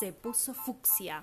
se puso fucsia.